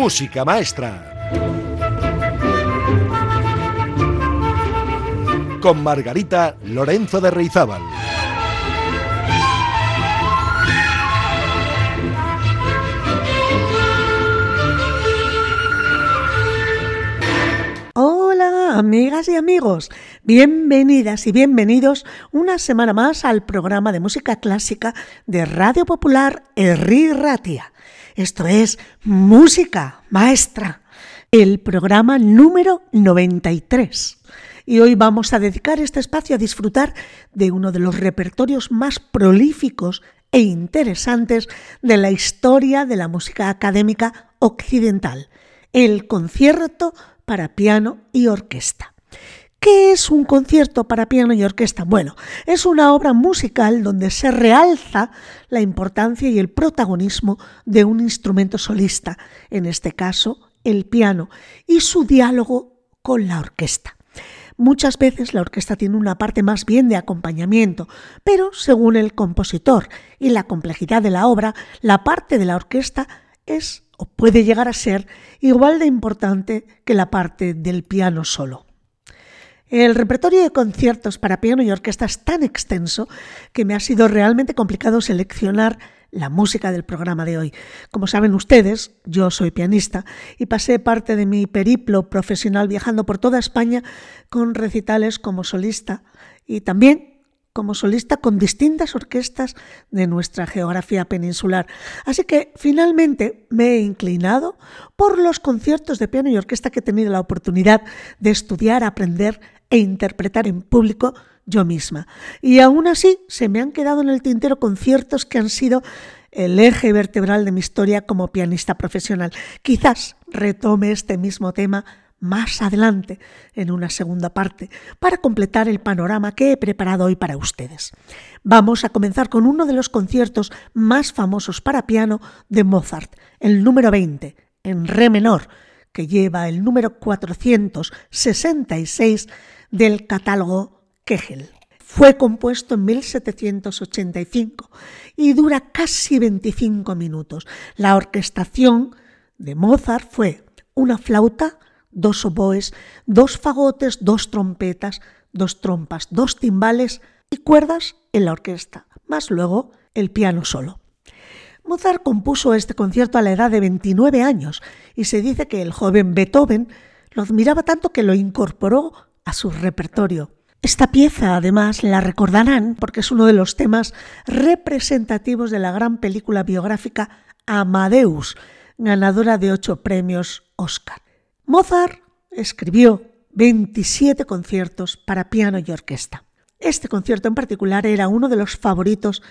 Música Maestra. Con Margarita Lorenzo de Reizábal. Hola, amigas y amigos. Bienvenidas y bienvenidos una semana más al programa de música clásica de Radio Popular Erri Ratia. Esto es Música Maestra, el programa número 93. Y hoy vamos a dedicar este espacio a disfrutar de uno de los repertorios más prolíficos e interesantes de la historia de la música académica occidental, el concierto para piano y orquesta. ¿Qué es un concierto para piano y orquesta? Bueno, es una obra musical donde se realza la importancia y el protagonismo de un instrumento solista, en este caso el piano, y su diálogo con la orquesta. Muchas veces la orquesta tiene una parte más bien de acompañamiento, pero según el compositor y la complejidad de la obra, la parte de la orquesta es o puede llegar a ser igual de importante que la parte del piano solo. El repertorio de conciertos para piano y orquesta es tan extenso que me ha sido realmente complicado seleccionar la música del programa de hoy. Como saben ustedes, yo soy pianista y pasé parte de mi periplo profesional viajando por toda España con recitales como solista y también como solista con distintas orquestas de nuestra geografía peninsular. Así que finalmente me he inclinado por los conciertos de piano y orquesta que he tenido la oportunidad de estudiar, aprender e interpretar en público yo misma. Y aún así se me han quedado en el tintero conciertos que han sido el eje vertebral de mi historia como pianista profesional. Quizás retome este mismo tema más adelante en una segunda parte para completar el panorama que he preparado hoy para ustedes. Vamos a comenzar con uno de los conciertos más famosos para piano de Mozart, el número 20, en re menor, que lleva el número 466 del catálogo Kegel. Fue compuesto en 1785 y dura casi 25 minutos. La orquestación de Mozart fue una flauta, dos oboes, dos fagotes, dos trompetas, dos trompas, dos timbales y cuerdas en la orquesta, más luego el piano solo. Mozart compuso este concierto a la edad de 29 años y se dice que el joven Beethoven lo admiraba tanto que lo incorporó a su repertorio. Esta pieza, además, la recordarán porque es uno de los temas representativos de la gran película biográfica Amadeus, ganadora de ocho premios Oscar. Mozart escribió 27 conciertos para piano y orquesta. Este concierto en particular era uno de los favoritos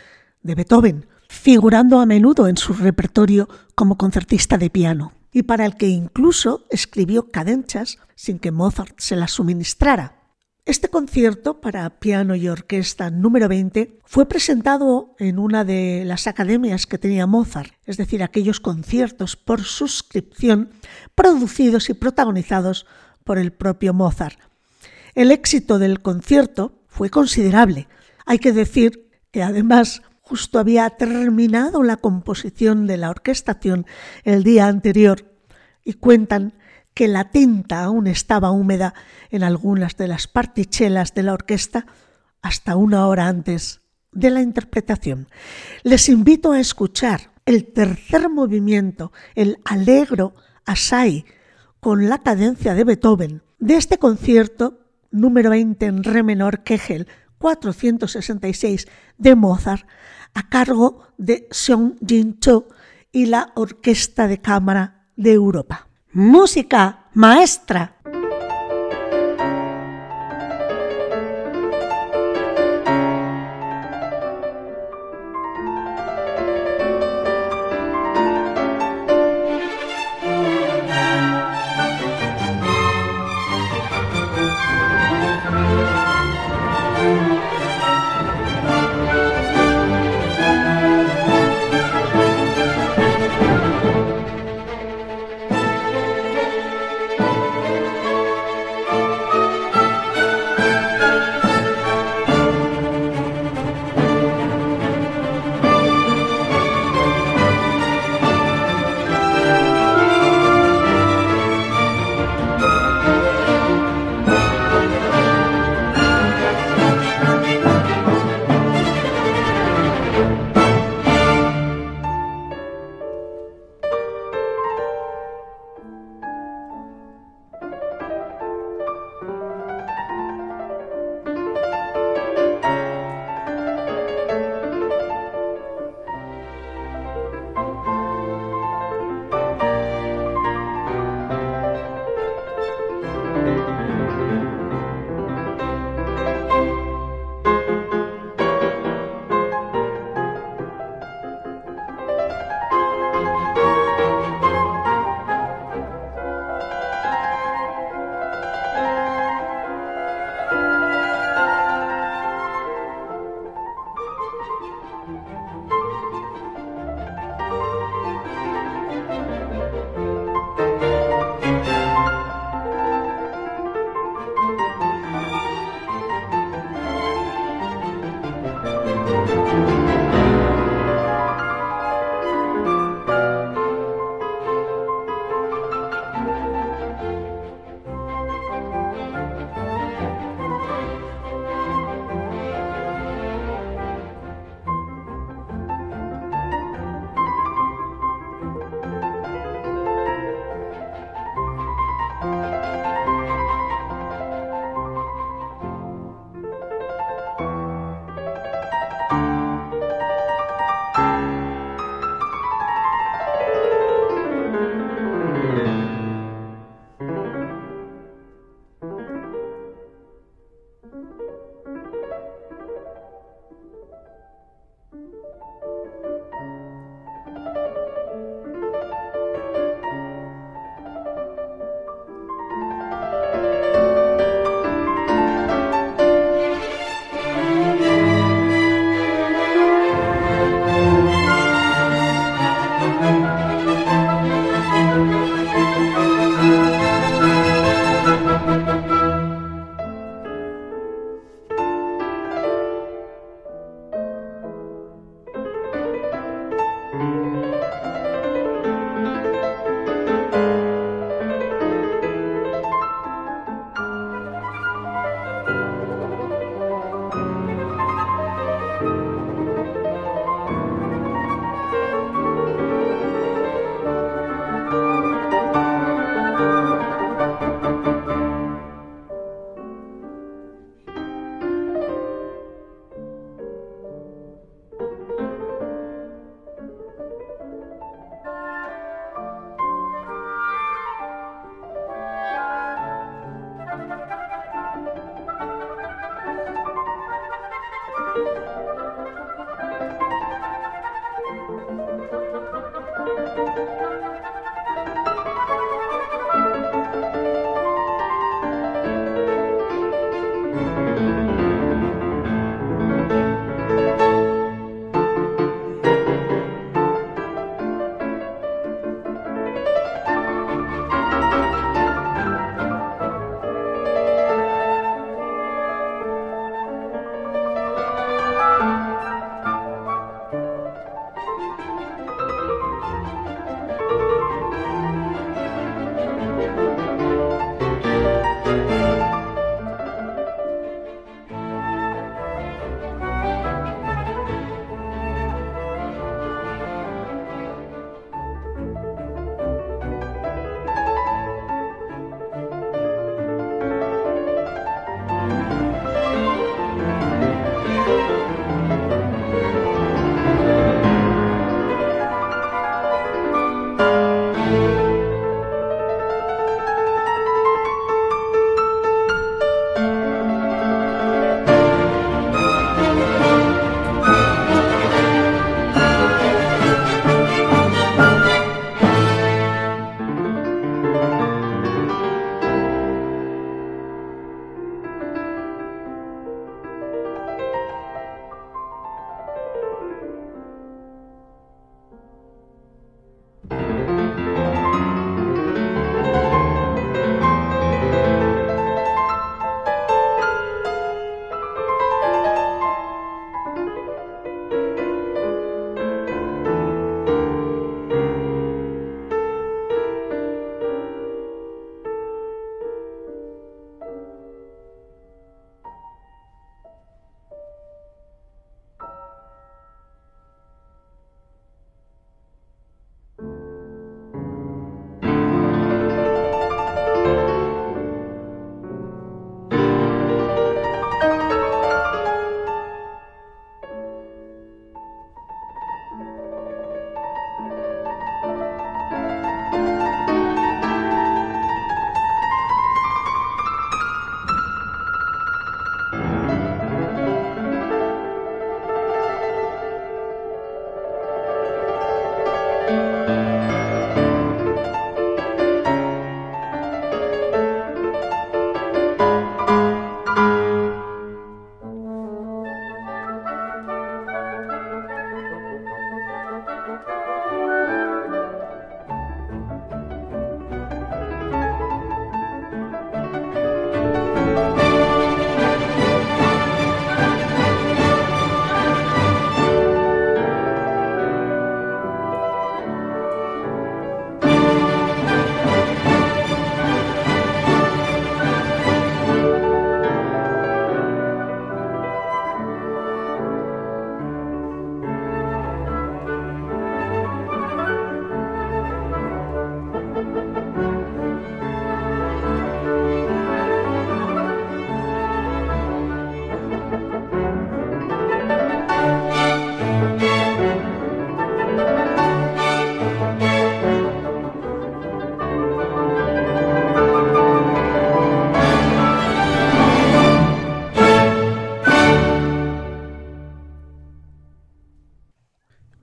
de Beethoven, figurando a menudo en su repertorio como concertista de piano, y para el que incluso escribió cadencias sin que Mozart se las suministrara. Este concierto para piano y orquesta número 20 fue presentado en una de las academias que tenía Mozart, es decir, aquellos conciertos por suscripción producidos y protagonizados por el propio Mozart. El éxito del concierto fue considerable. Hay que decir que además justo había terminado la composición de la orquestación el día anterior y cuentan que la tinta aún estaba húmeda en algunas de las partichelas de la orquesta hasta una hora antes de la interpretación. Les invito a escuchar el tercer movimiento, el Allegro Assai, con la cadencia de Beethoven, de este concierto número 20 en re menor Kegel 466 de Mozart, a cargo de Seong Jin Cho y la Orquesta de Cámara de Europa. Música maestra.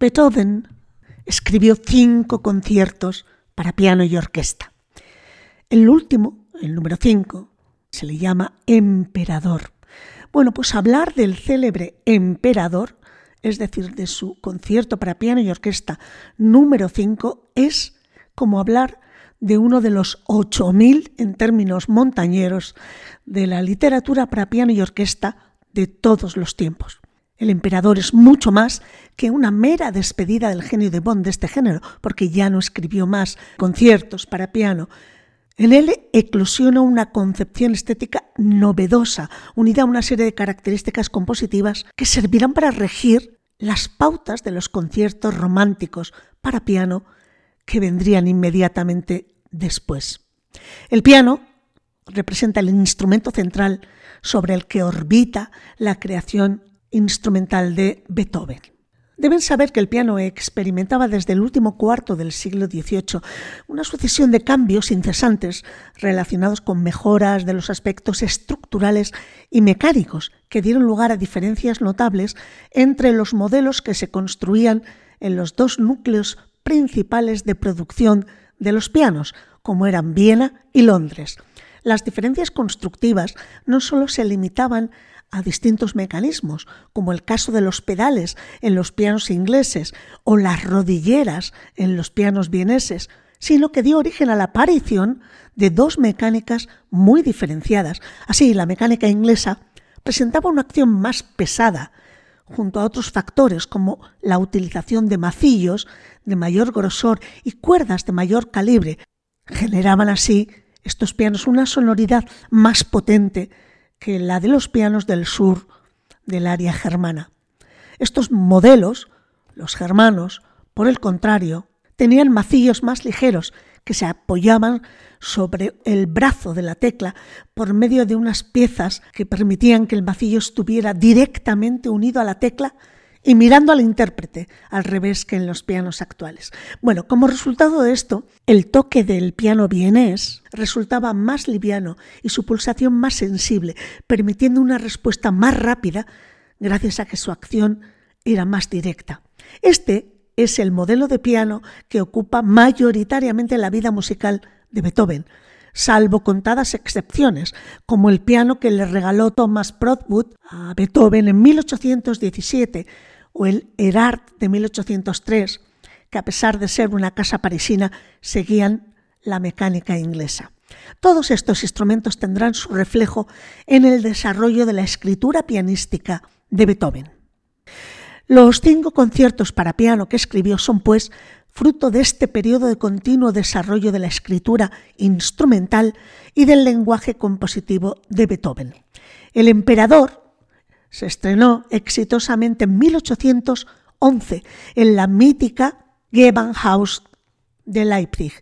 Beethoven escribió cinco conciertos para piano y orquesta. El último, el número cinco, se le llama Emperador. Bueno, pues hablar del célebre Emperador, es decir, de su concierto para piano y orquesta número 5, es como hablar de uno de los 8.000 en términos montañeros de la literatura para piano y orquesta de todos los tiempos. El emperador es mucho más que una mera despedida del genio de Bond de este género, porque ya no escribió más conciertos para piano. En él eclosiona una concepción estética novedosa, unida a una serie de características compositivas que servirán para regir las pautas de los conciertos románticos para piano que vendrían inmediatamente después. El piano representa el instrumento central sobre el que orbita la creación instrumental de Beethoven. Deben saber que el piano experimentaba desde el último cuarto del siglo XVIII una sucesión de cambios incesantes relacionados con mejoras de los aspectos estructurales y mecánicos que dieron lugar a diferencias notables entre los modelos que se construían en los dos núcleos principales de producción de los pianos, como eran Viena y Londres. Las diferencias constructivas no solo se limitaban a distintos mecanismos, como el caso de los pedales en los pianos ingleses o las rodilleras en los pianos vieneses, sino que dio origen a la aparición de dos mecánicas muy diferenciadas. Así, la mecánica inglesa presentaba una acción más pesada, junto a otros factores como la utilización de macillos de mayor grosor y cuerdas de mayor calibre. Generaban así estos pianos una sonoridad más potente que la de los pianos del sur del área germana. Estos modelos, los germanos, por el contrario, tenían macillos más ligeros que se apoyaban sobre el brazo de la tecla por medio de unas piezas que permitían que el macillo estuviera directamente unido a la tecla y mirando al intérprete, al revés que en los pianos actuales. Bueno, como resultado de esto, el toque del piano vienés resultaba más liviano y su pulsación más sensible, permitiendo una respuesta más rápida gracias a que su acción era más directa. Este es el modelo de piano que ocupa mayoritariamente la vida musical de Beethoven, salvo contadas excepciones, como el piano que le regaló Thomas Broadwood a Beethoven en 1817 o el Erard de 1803, que a pesar de ser una casa parisina, seguían la mecánica inglesa. Todos estos instrumentos tendrán su reflejo en el desarrollo de la escritura pianística de Beethoven. Los cinco conciertos para piano que escribió son, pues, fruto de este periodo de continuo desarrollo de la escritura instrumental y del lenguaje compositivo de Beethoven. El emperador se estrenó exitosamente en 1811 en la mítica Gewandhaus de Leipzig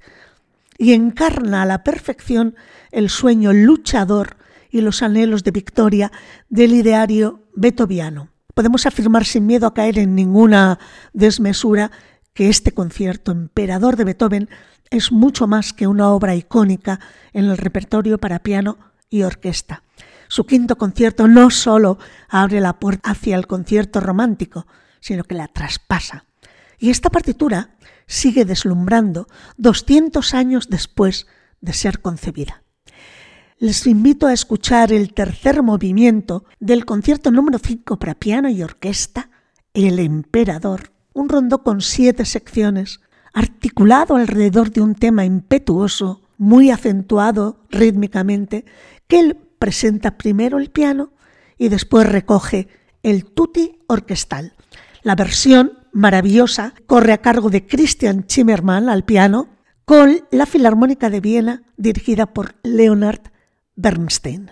y encarna a la perfección el sueño luchador y los anhelos de victoria del ideario beethoviano. Podemos afirmar sin miedo a caer en ninguna desmesura que este concierto emperador de Beethoven es mucho más que una obra icónica en el repertorio para piano y orquesta. Su quinto concierto no solo abre la puerta hacia el concierto romántico, sino que la traspasa. Y esta partitura sigue deslumbrando 200 años después de ser concebida. Les invito a escuchar el tercer movimiento del concierto número 5 para piano y orquesta, El Emperador, un rondo con siete secciones, articulado alrededor de un tema impetuoso, muy acentuado rítmicamente, que el presenta primero el piano y después recoge el tutti orquestal. La versión maravillosa corre a cargo de Christian Zimmermann al piano con la Filarmónica de Viena dirigida por Leonard Bernstein.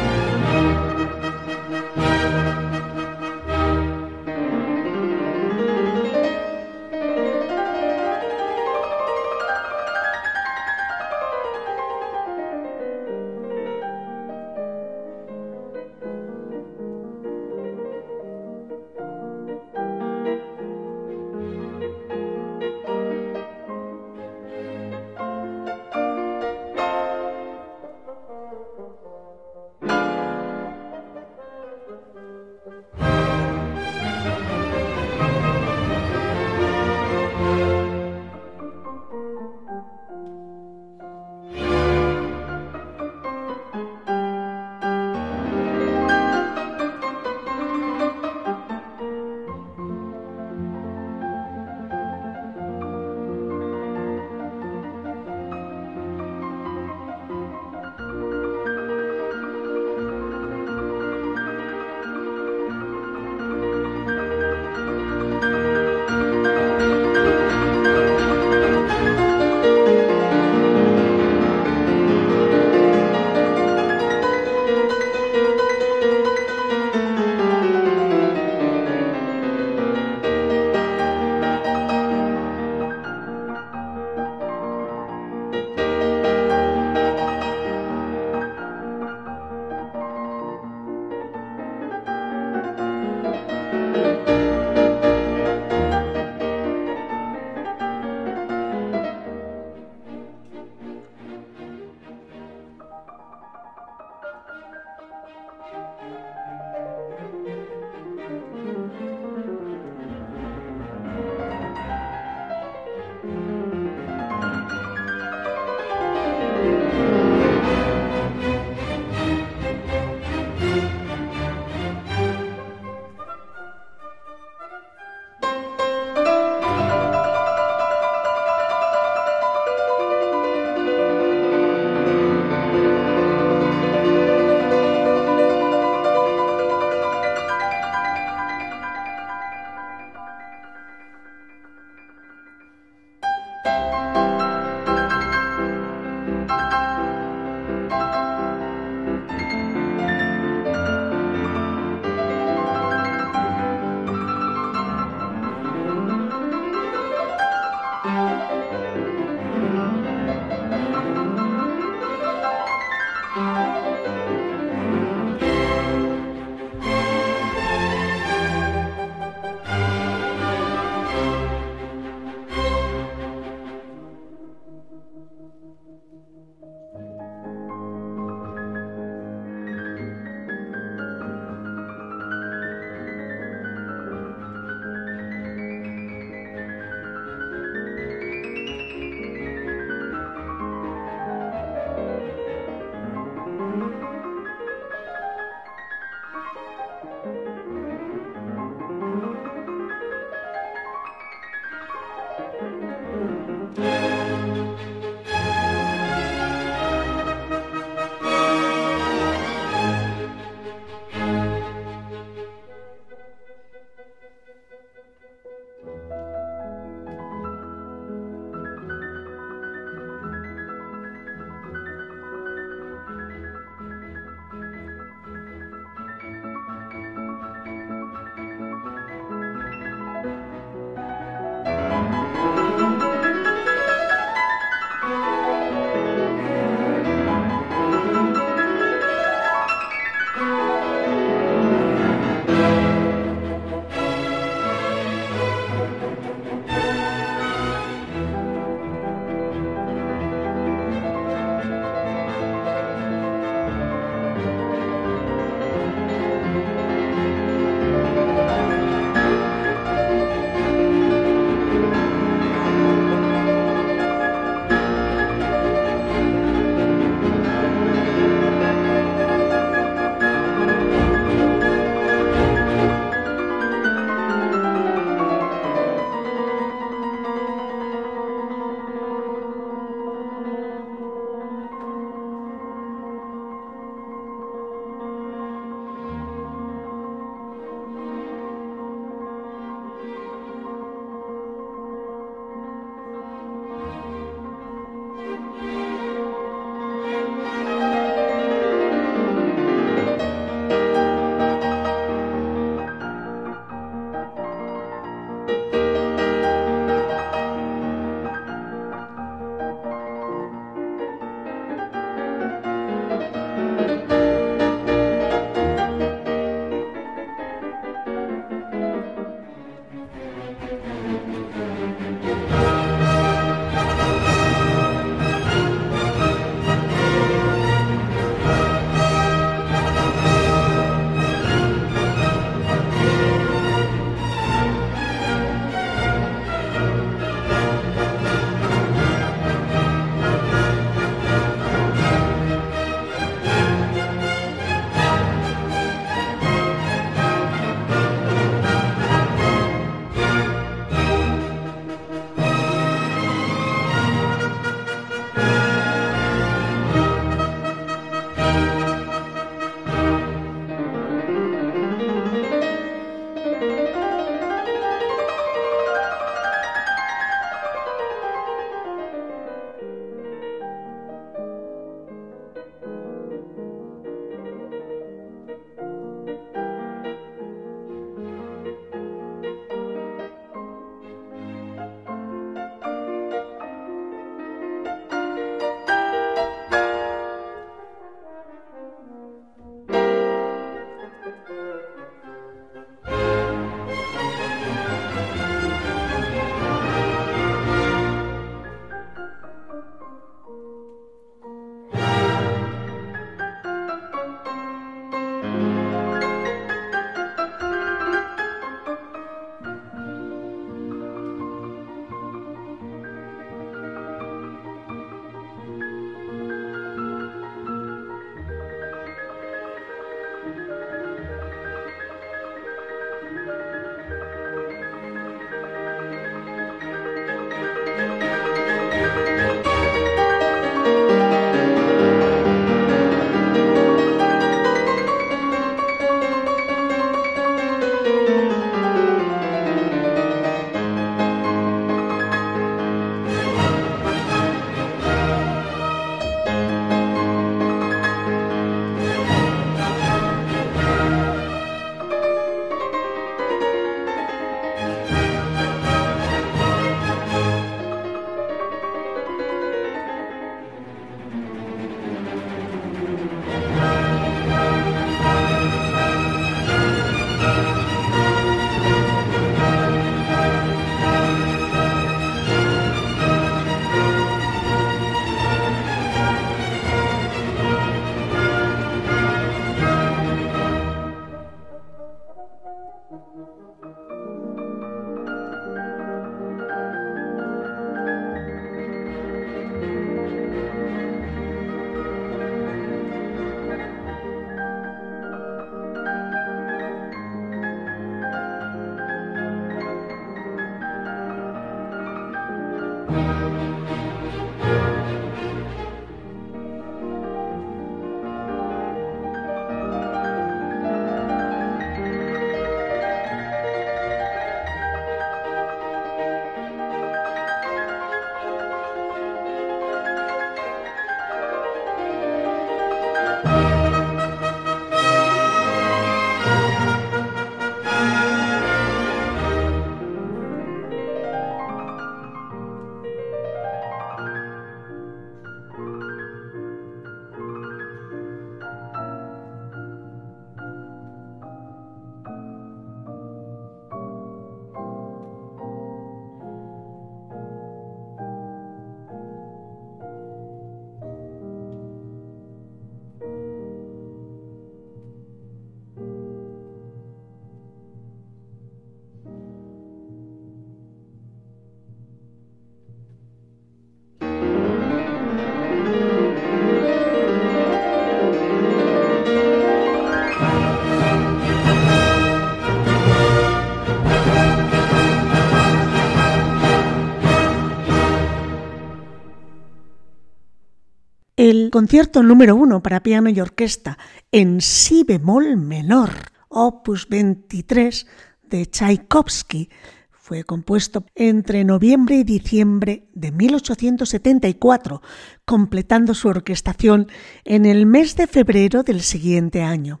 Concierto número uno para piano y orquesta en si bemol menor, opus 23 de Tchaikovsky, fue compuesto entre noviembre y diciembre de 1874, completando su orquestación en el mes de febrero del siguiente año.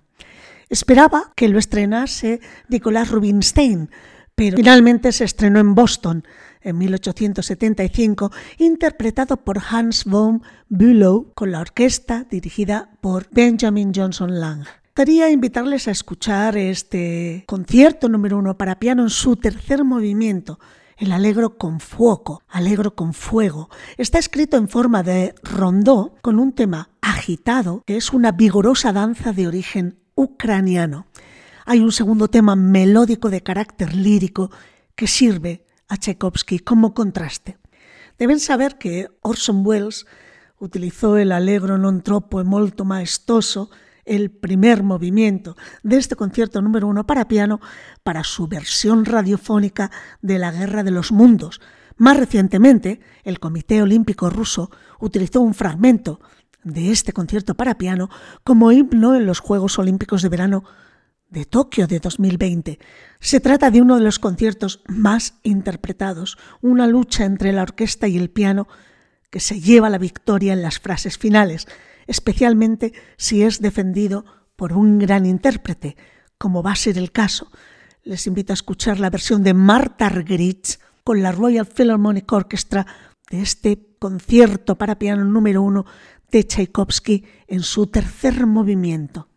Esperaba que lo estrenase Nicolás Rubinstein, pero finalmente se estrenó en Boston en 1875, interpretado por Hans von Bülow con la orquesta dirigida por Benjamin Johnson Lang. gustaría invitarles a escuchar este concierto número uno para piano en su tercer movimiento, el Alegro con Fuoco, Alegro con Fuego. Está escrito en forma de rondó con un tema agitado que es una vigorosa danza de origen ucraniano. Hay un segundo tema melódico de carácter lírico que sirve Tchaikovsky como contraste. Deben saber que Orson Welles utilizó el Allegro non troppo e molto maestoso el primer movimiento de este concierto número uno para piano para su versión radiofónica de la Guerra de los Mundos. Más recientemente, el Comité Olímpico Ruso utilizó un fragmento de este concierto para piano como himno en los Juegos Olímpicos de Verano de Tokio de 2020. Se trata de uno de los conciertos más interpretados, una lucha entre la orquesta y el piano que se lleva la victoria en las frases finales, especialmente si es defendido por un gran intérprete, como va a ser el caso. Les invito a escuchar la versión de Marta Argerich con la Royal Philharmonic Orchestra de este concierto para piano número uno de Tchaikovsky en su tercer movimiento.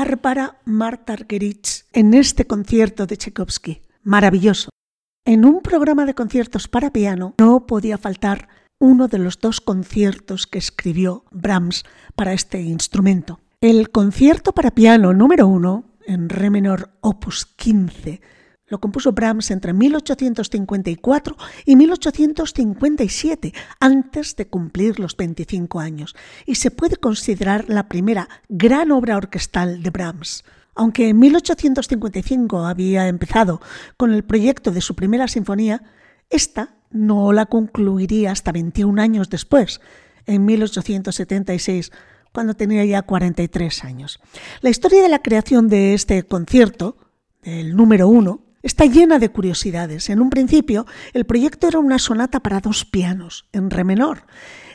Bárbara Marta Argerich en este concierto de Tchaikovsky. Maravilloso. En un programa de conciertos para piano no podía faltar uno de los dos conciertos que escribió Brahms para este instrumento. El concierto para piano número uno, en re menor opus 15, lo compuso Brahms entre 1854 y 1857, antes de cumplir los 25 años, y se puede considerar la primera gran obra orquestal de Brahms. Aunque en 1855 había empezado con el proyecto de su primera sinfonía, esta no la concluiría hasta 21 años después, en 1876, cuando tenía ya 43 años. La historia de la creación de este concierto, el número uno, está llena de curiosidades. En un principio, el proyecto era una sonata para dos pianos, en re menor.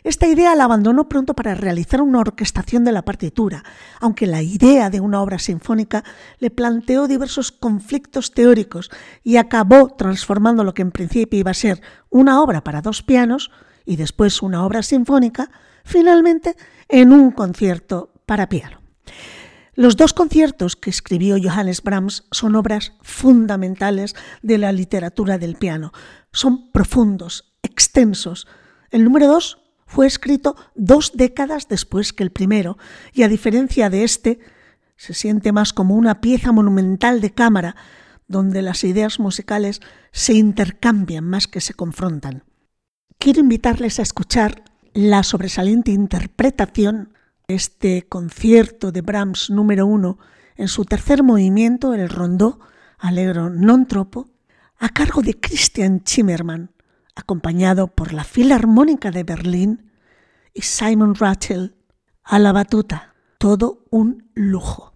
Esta idea la abandonó pronto para realizar una orquestación de la partitura, aunque la idea de una obra sinfónica le planteó diversos conflictos teóricos y acabó transformando lo que en principio iba a ser una obra para dos pianos y después una obra sinfónica, finalmente en un concierto para piano. Los dos conciertos que escribió Johannes Brahms son obras fundamentales de la literatura del piano. Son profundos, extensos. El número dos fue escrito dos décadas después que el primero y a diferencia de este, se siente más como una pieza monumental de cámara donde las ideas musicales se intercambian más que se confrontan. Quiero invitarles a escuchar la sobresaliente interpretación este concierto de Brahms número uno en su tercer movimiento, el rondó Allegro non troppo, a cargo de Christian Zimmermann, acompañado por la Filarmónica de Berlín y Simon Rattle a la batuta. Todo un lujo.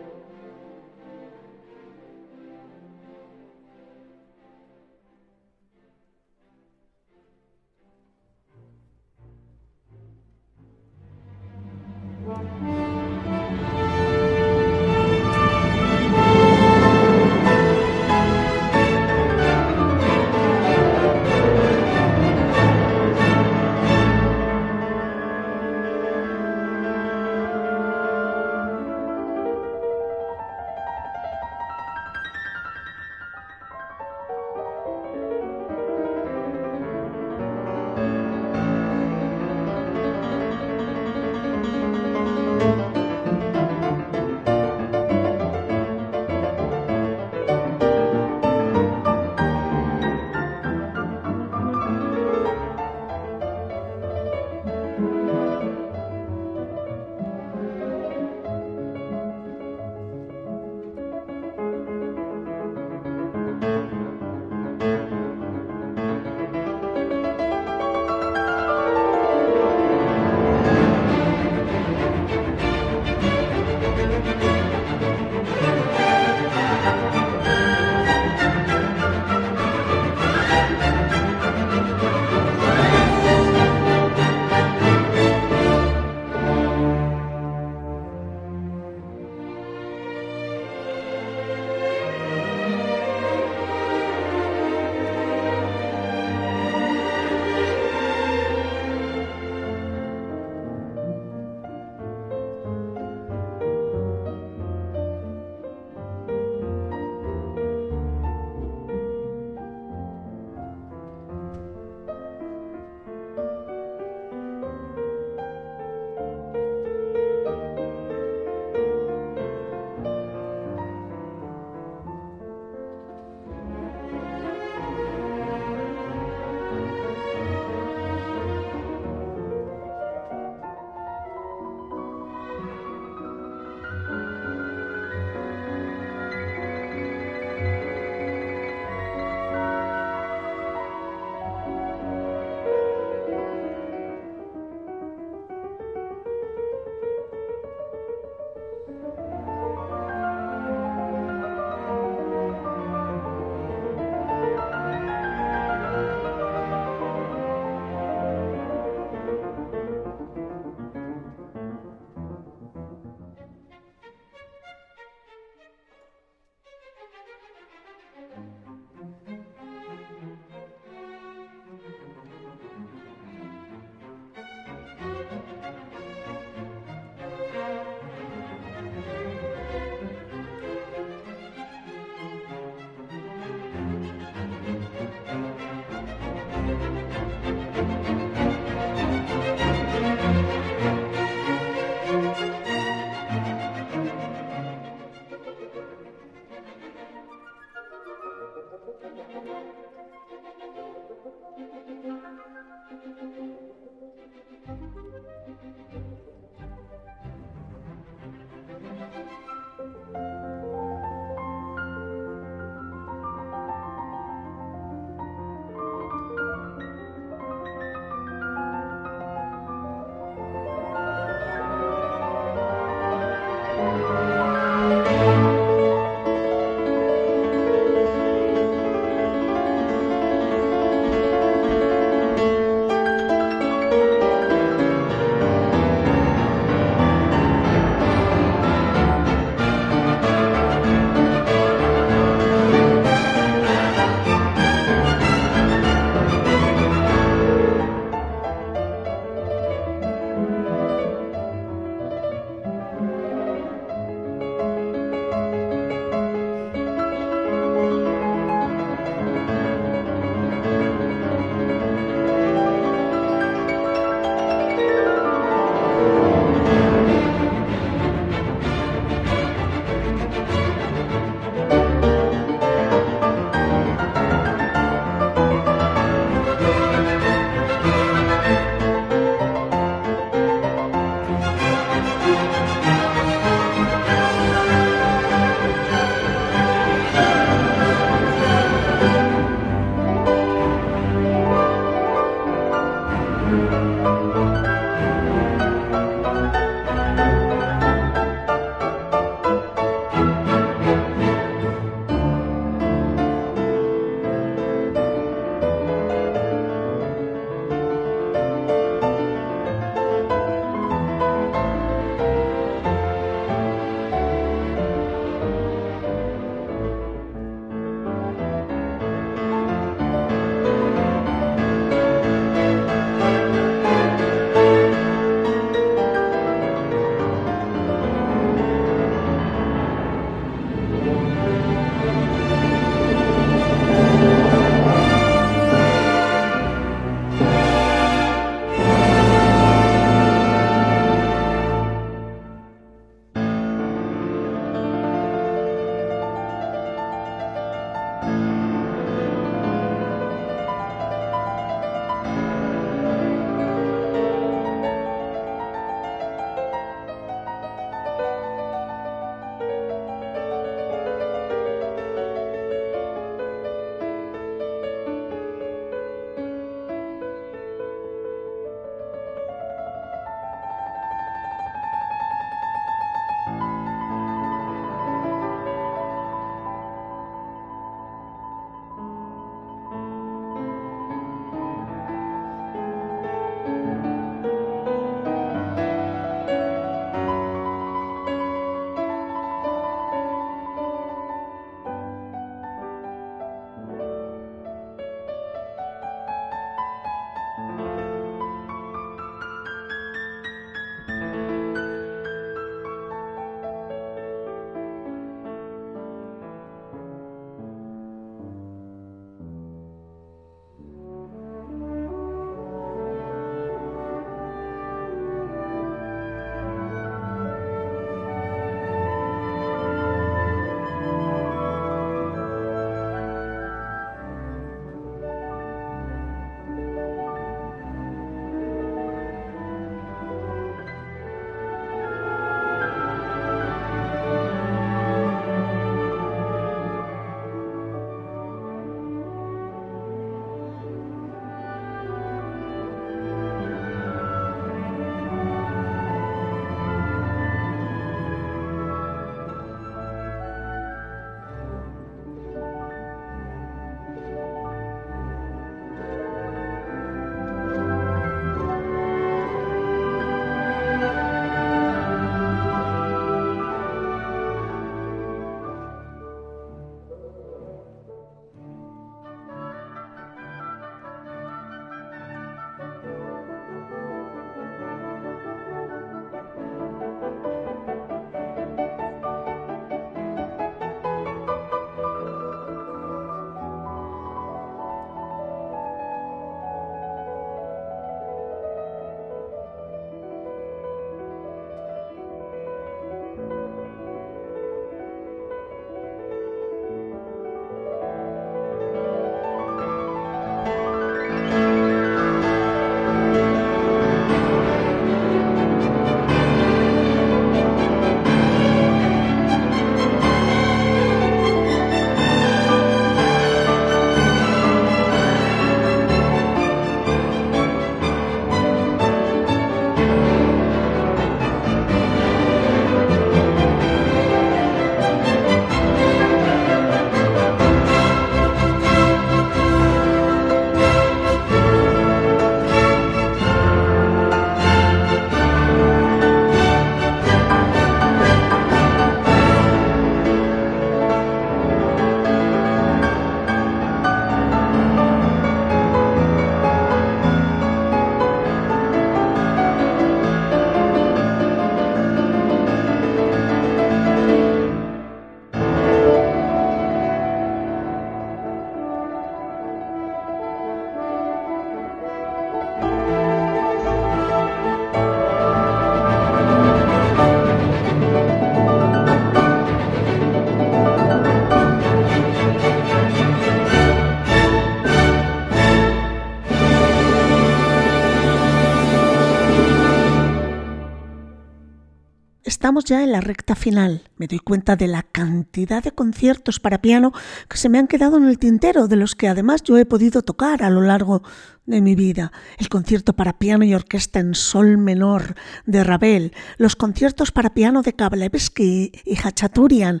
Estamos ya en la recta final. Me doy cuenta de la cantidad de conciertos para piano que se me han quedado en el tintero, de los que además yo he podido tocar a lo largo de mi vida. El concierto para piano y orquesta en sol menor de Ravel, los conciertos para piano de Kabalevsky y Hachaturian,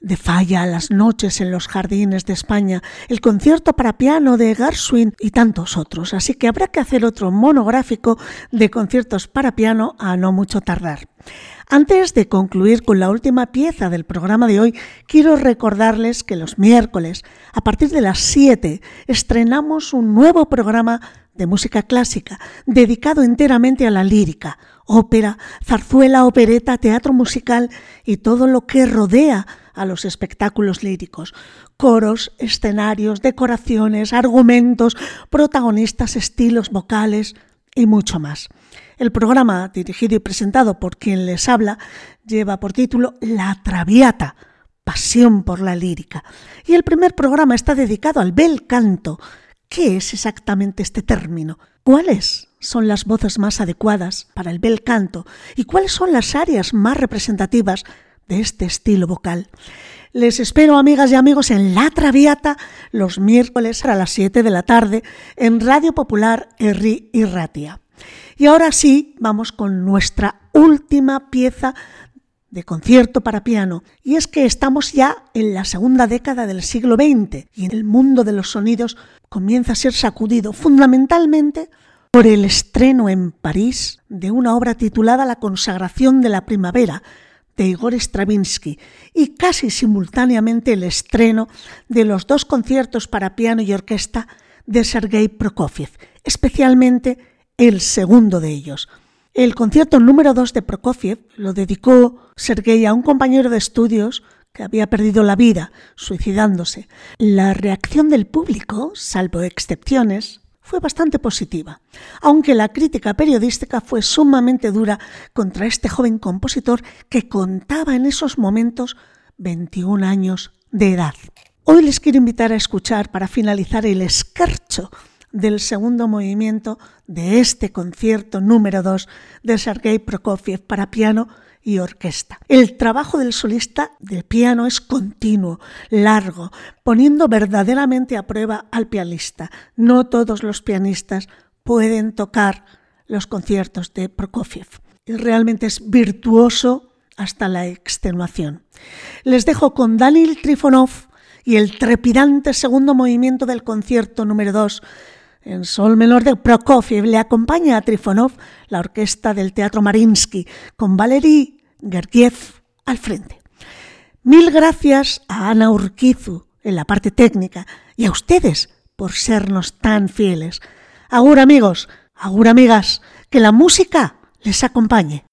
de Falla las noches en los jardines de España, el concierto para piano de Gershwin y tantos otros. Así que habrá que hacer otro monográfico de conciertos para piano a no mucho tardar. Antes de concluir con la última pieza del programa de hoy, quiero recordarles que los miércoles, a partir de las 7, estrenamos un nuevo programa de música clásica dedicado enteramente a la lírica, ópera, zarzuela, opereta, teatro musical y todo lo que rodea a los espectáculos líricos. Coros, escenarios, decoraciones, argumentos, protagonistas, estilos vocales y mucho más. El programa, dirigido y presentado por quien les habla, lleva por título La Traviata, Pasión por la Lírica. Y el primer programa está dedicado al bel canto. ¿Qué es exactamente este término? ¿Cuáles son las voces más adecuadas para el bel canto? ¿Y cuáles son las áreas más representativas de este estilo vocal. Les espero, amigas y amigos, en La Traviata los miércoles a las 7 de la tarde en Radio Popular Erri y Ratia. Y ahora sí, vamos con nuestra última pieza de concierto para piano. Y es que estamos ya en la segunda década del siglo XX y el mundo de los sonidos comienza a ser sacudido fundamentalmente por el estreno en París de una obra titulada La consagración de la primavera, de Igor Stravinsky y casi simultáneamente el estreno de los dos conciertos para piano y orquesta de Sergei Prokofiev, especialmente el segundo de ellos. El concierto número 2 de Prokofiev lo dedicó Sergei a un compañero de estudios que había perdido la vida suicidándose. La reacción del público, salvo excepciones, fue bastante positiva, aunque la crítica periodística fue sumamente dura contra este joven compositor que contaba en esos momentos 21 años de edad. Hoy les quiero invitar a escuchar para finalizar el escarcho del segundo movimiento de este concierto número 2 de Sergei Prokofiev para piano y orquesta. El trabajo del solista del piano es continuo, largo, poniendo verdaderamente a prueba al pianista. No todos los pianistas pueden tocar los conciertos de Prokofiev. Y realmente es virtuoso hasta la extenuación. Les dejo con Daniel Trifonov y el trepidante segundo movimiento del concierto número 2 en sol menor de Prokofiev le acompaña a Trifonov la orquesta del Teatro Marinsky con Valery Gergiev al frente. Mil gracias a Ana Urquizu en la parte técnica y a ustedes por sernos tan fieles. Agur amigos, agur amigas, que la música les acompañe.